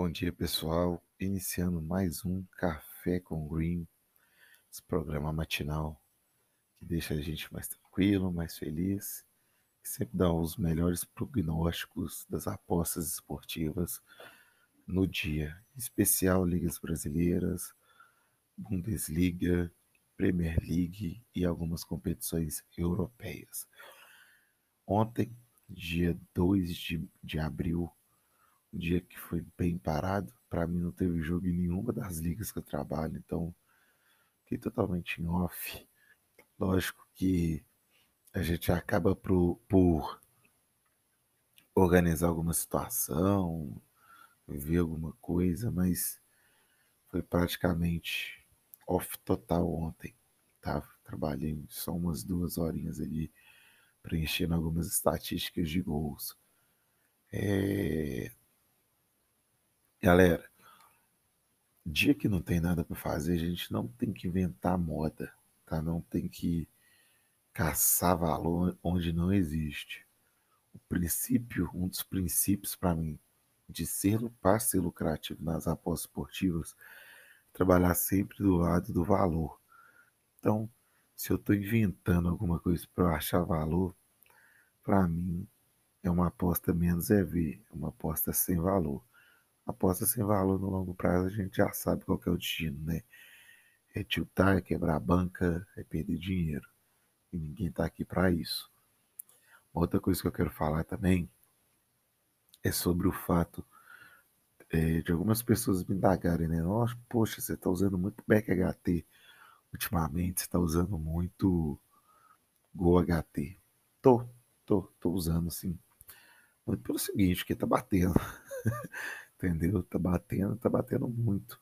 Bom dia, pessoal. Iniciando mais um Café com Green, esse programa matinal que deixa a gente mais tranquilo, mais feliz, que sempre dá os melhores prognósticos das apostas esportivas no dia, em especial ligas brasileiras, Bundesliga, Premier League e algumas competições europeias. Ontem, dia 2 de, de abril, dia que foi bem parado. Para mim não teve jogo em nenhuma das ligas que eu trabalho, então fiquei totalmente em off. Lógico que a gente acaba por, por organizar alguma situação, ver alguma coisa, mas foi praticamente off total ontem. Tá? Trabalhei só umas duas horinhas ali preenchendo algumas estatísticas de gols. É, Galera, dia que não tem nada para fazer, a gente não tem que inventar moda, tá? Não tem que caçar valor onde não existe. O princípio, um dos princípios para mim de ser para ser lucrativo nas apostas esportivas, trabalhar sempre do lado do valor. Então, se eu estou inventando alguma coisa para achar valor, para mim é uma aposta menos EV, é uma aposta sem valor. Aposta sem valor no longo prazo, a gente já sabe qual é o destino, né? É tiltar, é quebrar a banca, é perder dinheiro. E ninguém está aqui para isso. outra coisa que eu quero falar também é sobre o fato é, de algumas pessoas me indagarem, né? Nossa, poxa, você está usando muito BackHT ultimamente, você está usando muito GoHT. Tô, tô, tô usando sim. Muito pelo seguinte, que tá batendo. entendeu? Tá batendo, tá batendo muito.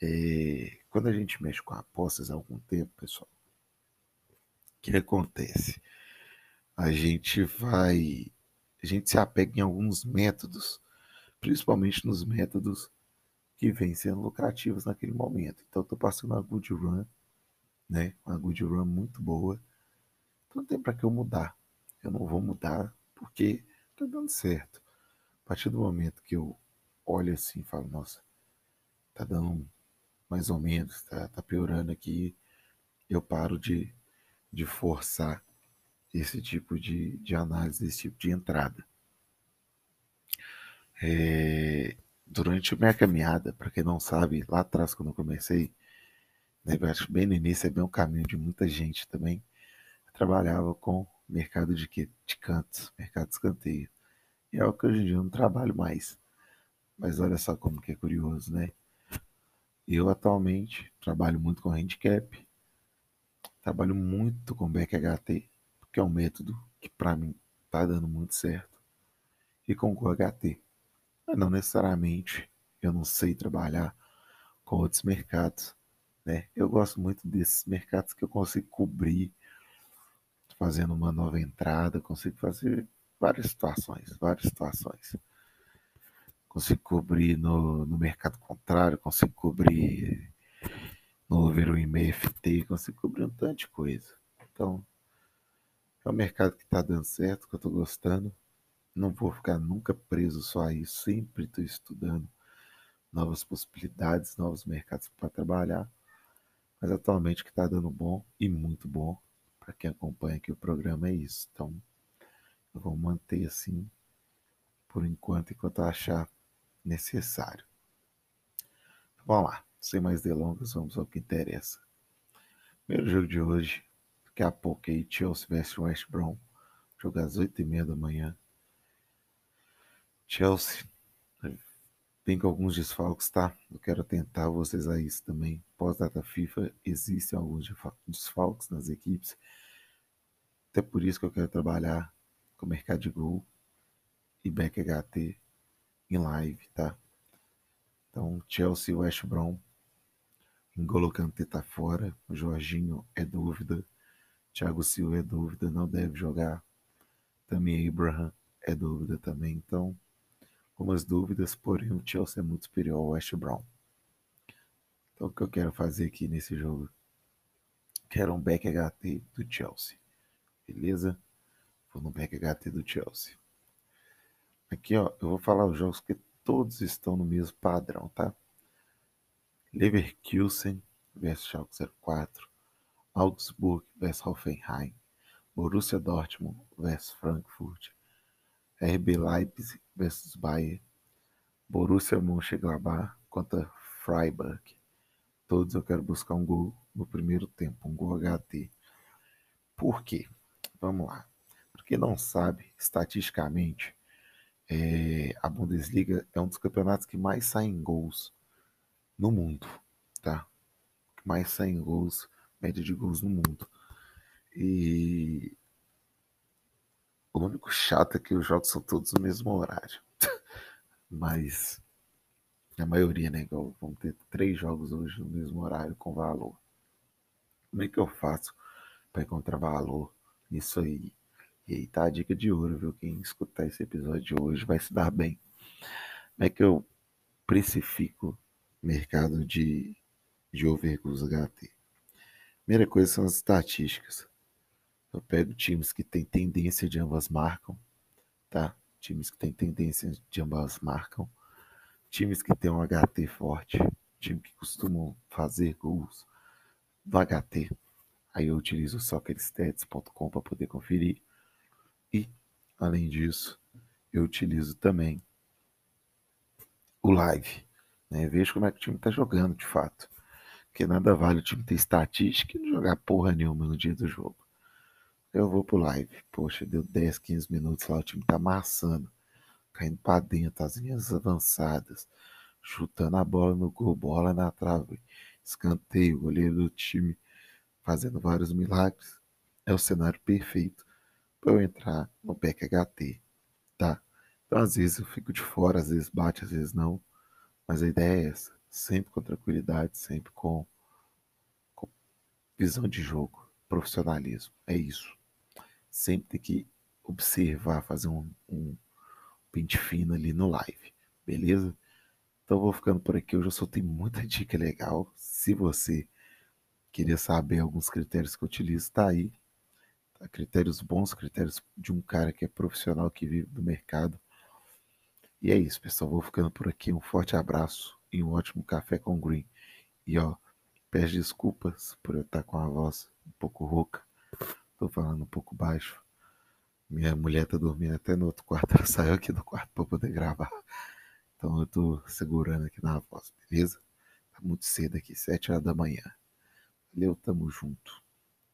É, quando a gente mexe com apostas há algum tempo, pessoal, o que acontece? A gente vai, a gente se apega em alguns métodos, principalmente nos métodos que vêm sendo lucrativos naquele momento. Então, tô passando uma good run, né? Uma good run muito boa. Então, não tem para que eu mudar. Eu não vou mudar porque tá dando certo. A partir do momento que eu olho assim e falo, nossa, tá dando mais ou menos, tá, tá piorando aqui, eu paro de, de forçar esse tipo de, de análise, esse tipo de entrada. É, durante minha caminhada, para quem não sabe, lá atrás quando eu comecei, né, acho bem no início, é bem um caminho de muita gente também, eu trabalhava com mercado de, de cantos, mercado de escanteio. E é o que hoje em dia eu não trabalho mais. Mas olha só como que é curioso, né? Eu atualmente trabalho muito com handicap, trabalho muito com BackHT, que é um método que para mim está dando muito certo, e com GoHT. Mas não necessariamente eu não sei trabalhar com outros mercados. Né? Eu gosto muito desses mercados que eu consigo cobrir fazendo uma nova entrada, consigo fazer várias situações, várias situações consigo cobrir no, no mercado contrário, consigo cobrir no over FT, consigo cobrir um tanto de coisa. Então, é um mercado que está dando certo, que eu estou gostando. Não vou ficar nunca preso só a isso, sempre estou estudando novas possibilidades, novos mercados para trabalhar. Mas atualmente o que está dando bom e muito bom para quem acompanha aqui o programa é isso. Então, eu vou manter assim por enquanto, enquanto eu achar necessário. Vamos lá, sem mais delongas, vamos ao que interessa. Primeiro jogo de hoje, daqui a pouco aí, Chelsea vs West Brom, jogo às 8h30 da manhã. Chelsea tem com alguns desfalques, tá? Eu quero tentar vocês a isso também. Pós-data FIFA, existem alguns desfalques nas equipes. Até por isso que eu quero trabalhar com o mercado de gol e back HT em live, tá? Então, Chelsea West Brom. N'Golo Kanté tá fora. Jorginho é dúvida. Thiago Silva é dúvida, não deve jogar. Também Abraham é dúvida também. Então, algumas dúvidas, porém o Chelsea é muito superior ao West Brom. Então, o que eu quero fazer aqui nesse jogo? Quero um back HT do Chelsea. Beleza? Vou no back HT do Chelsea. Aqui, ó, eu vou falar os jogos que todos estão no mesmo padrão, tá? Leverkusen versus Schalke 04, Augsburg versus Hoffenheim, Borussia Dortmund versus Frankfurt, RB Leipzig versus Bayern, Borussia Mönchengladbach contra Freiburg. Todos eu quero buscar um gol no primeiro tempo, um gol HT. Por quê? Vamos lá. Porque não sabe, estatisticamente, é, a Bundesliga é um dos campeonatos que mais saem gols no mundo, tá? Mais saem gols, média de gols no mundo. E o único chato é que os jogos são todos no mesmo horário. Mas a maioria, né? Igual, vamos ter três jogos hoje no mesmo horário com valor. Como é que eu faço para encontrar valor nisso aí? E aí tá a dica de ouro, viu? Quem escutar esse episódio hoje vai se dar bem. Como é que eu precifico mercado de, de overgoals HT? Primeira coisa são as estatísticas. Eu pego times que têm tendência de ambas marcam, tá? Times que têm tendência de ambas marcam. Times que têm um HT forte. Time que costumam fazer gols do HT. Aí eu utilizo soccerstats.com para poder conferir. E, além disso, eu utilizo também o live. Né? Vejo como é que o time está jogando de fato. Porque nada vale o time ter estatística e não jogar porra nenhuma no dia do jogo. Eu vou pro live. Poxa, deu 10, 15 minutos lá, o time tá amassando. Caindo pra dentro, as linhas avançadas. Chutando a bola no gol, bola na trave. Escanteio, goleiro do time fazendo vários milagres. É o cenário perfeito para eu entrar no PEC HT, tá? Então, às vezes eu fico de fora, às vezes bate, às vezes não. Mas a ideia é essa. Sempre com tranquilidade, sempre com, com visão de jogo, profissionalismo. É isso. Sempre tem que observar, fazer um, um pente fino ali no live, beleza? Então vou ficando por aqui. Eu já soltei muita dica legal. Se você queria saber alguns critérios que eu utilizo, tá aí critérios bons, critérios de um cara que é profissional, que vive do mercado. E é isso, pessoal. Vou ficando por aqui. Um forte abraço e um ótimo café com green. E ó, peço desculpas por eu estar com a voz um pouco rouca. Tô falando um pouco baixo. Minha mulher tá dormindo até no outro quarto. Ela saiu aqui do quarto para poder gravar. Então eu tô segurando aqui na voz, beleza? Tá muito cedo aqui, sete horas da manhã. Valeu, tamo junto.